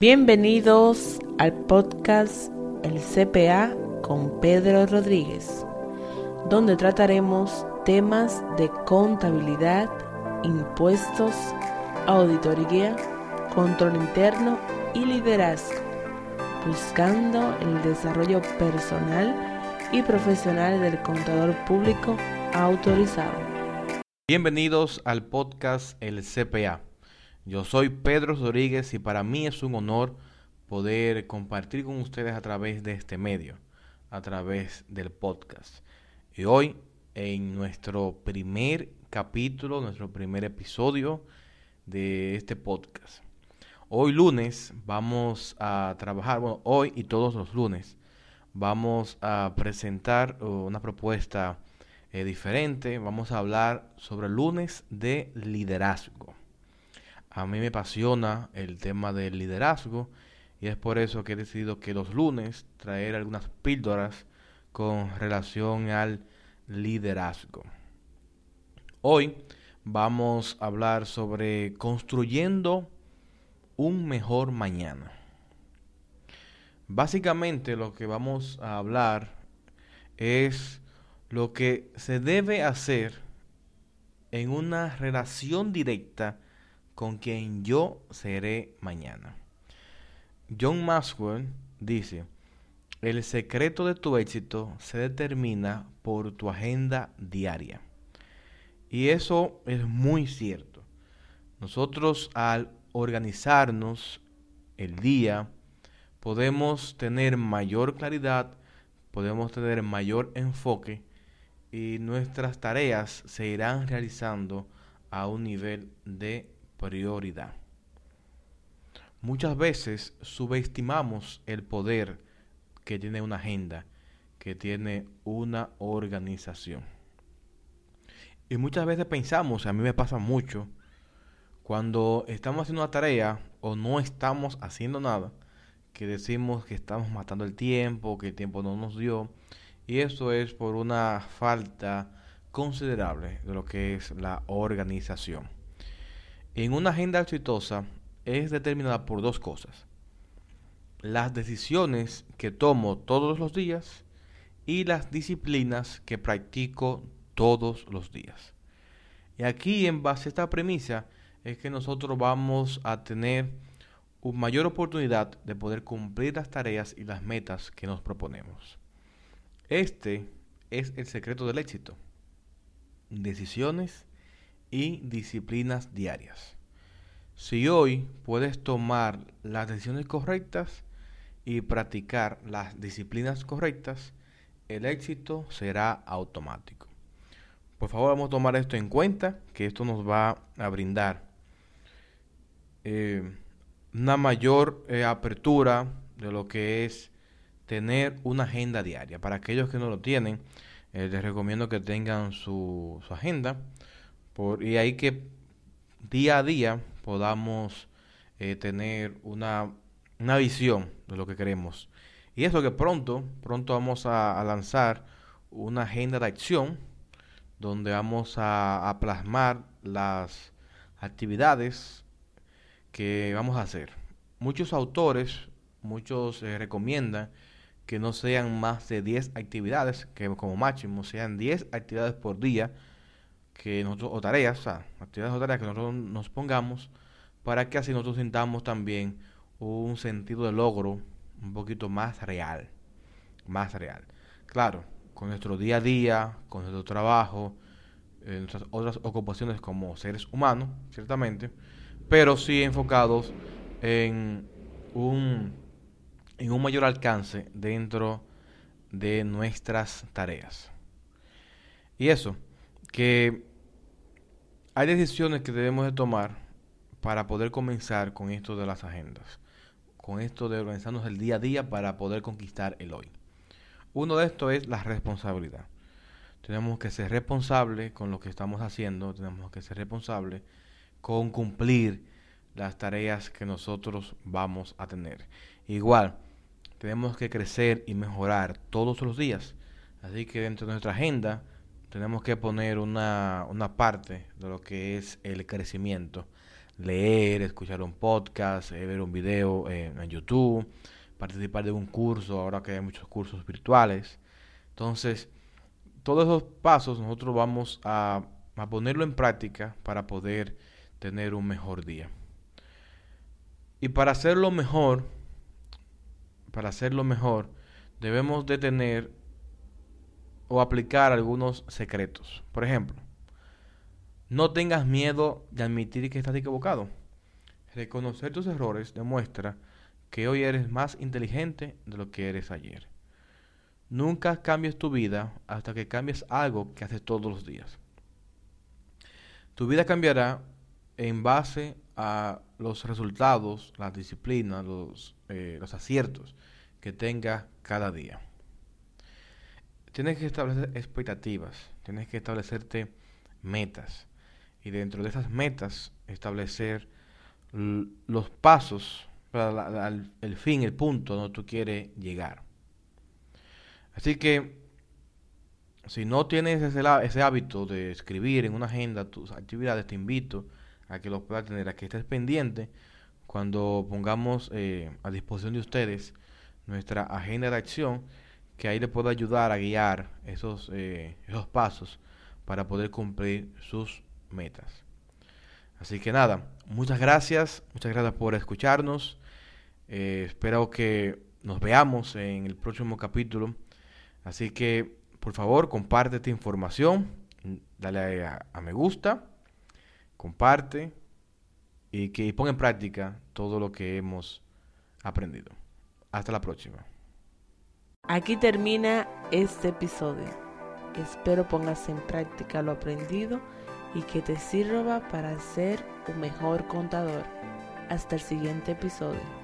Bienvenidos al podcast El CPA con Pedro Rodríguez, donde trataremos temas de contabilidad, impuestos, auditoría, control interno y liderazgo, buscando el desarrollo personal y profesional del contador público autorizado. Bienvenidos al podcast El CPA yo soy Pedro Rodríguez y para mí es un honor poder compartir con ustedes a través de este medio, a través del podcast. Y hoy, en nuestro primer capítulo, nuestro primer episodio de este podcast. Hoy lunes vamos a trabajar, bueno, hoy y todos los lunes vamos a presentar una propuesta eh, diferente. Vamos a hablar sobre lunes de liderazgo. A mí me apasiona el tema del liderazgo y es por eso que he decidido que los lunes traer algunas píldoras con relación al liderazgo. Hoy vamos a hablar sobre construyendo un mejor mañana. Básicamente lo que vamos a hablar es lo que se debe hacer en una relación directa con quien yo seré mañana. John Maxwell dice, el secreto de tu éxito se determina por tu agenda diaria. Y eso es muy cierto. Nosotros al organizarnos el día, podemos tener mayor claridad, podemos tener mayor enfoque y nuestras tareas se irán realizando a un nivel de prioridad. Muchas veces subestimamos el poder que tiene una agenda, que tiene una organización. Y muchas veces pensamos, a mí me pasa mucho, cuando estamos haciendo una tarea o no estamos haciendo nada, que decimos que estamos matando el tiempo, que el tiempo no nos dio, y eso es por una falta considerable de lo que es la organización en una agenda exitosa es determinada por dos cosas. Las decisiones que tomo todos los días y las disciplinas que practico todos los días. Y aquí en base a esta premisa es que nosotros vamos a tener una mayor oportunidad de poder cumplir las tareas y las metas que nos proponemos. Este es el secreto del éxito. Decisiones y disciplinas diarias. Si hoy puedes tomar las decisiones correctas y practicar las disciplinas correctas, el éxito será automático. Por favor, vamos a tomar esto en cuenta, que esto nos va a brindar eh, una mayor eh, apertura de lo que es tener una agenda diaria. Para aquellos que no lo tienen, eh, les recomiendo que tengan su, su agenda y ahí que día a día podamos eh, tener una, una, visión de lo que queremos. Y eso que pronto, pronto vamos a, lanzar una agenda de acción donde vamos a, plasmar las actividades que vamos a hacer. Muchos autores, muchos eh, recomiendan que no sean más de 10 actividades, que como máximo sean 10 actividades por día que nosotros, o tareas, o actividades o tareas que nosotros nos pongamos para que así nosotros sintamos también un sentido de logro un poquito más real, más real. Claro, con nuestro día a día, con nuestro trabajo, en nuestras otras ocupaciones como seres humanos, ciertamente, pero sí enfocados en un, en un mayor alcance dentro de nuestras tareas. Y eso, que hay decisiones que debemos de tomar para poder comenzar con esto de las agendas, con esto de organizarnos el día a día para poder conquistar el hoy. Uno de estos es la responsabilidad. Tenemos que ser responsables con lo que estamos haciendo, tenemos que ser responsables con cumplir las tareas que nosotros vamos a tener. Igual, tenemos que crecer y mejorar todos los días. Así que dentro de nuestra agenda tenemos que poner una, una parte de lo que es el crecimiento, leer, escuchar un podcast, eh, ver un video eh, en YouTube, participar de un curso, ahora que hay muchos cursos virtuales. Entonces, todos esos pasos nosotros vamos a, a ponerlo en práctica para poder tener un mejor día. Y para hacerlo mejor, para hacerlo mejor, debemos de tener o aplicar algunos secretos. Por ejemplo, no tengas miedo de admitir que estás equivocado. Reconocer tus errores demuestra que hoy eres más inteligente de lo que eres ayer. Nunca cambies tu vida hasta que cambies algo que haces todos los días. Tu vida cambiará en base a los resultados, la disciplina, los, eh, los aciertos que tenga cada día. Tienes que establecer expectativas, tienes que establecerte metas y dentro de esas metas establecer los pasos para el fin, el punto donde tú quieres llegar. Así que si no tienes ese, hábito de escribir en una agenda tus actividades, te invito a que lo pueda tener, a que estés pendiente cuando pongamos eh, a disposición de ustedes nuestra agenda de acción, que ahí le pueda ayudar a guiar esos, eh, esos pasos para poder cumplir sus metas. Así que nada, muchas gracias, muchas gracias por escucharnos. Eh, espero que nos veamos en el próximo capítulo. Así que, por favor, comparte esta información, dale a me gusta comparte y que ponga en práctica todo lo que hemos aprendido. Hasta la próxima. Aquí termina este episodio. Espero pongas en práctica lo aprendido y que te sirva para ser un mejor contador. Hasta el siguiente episodio.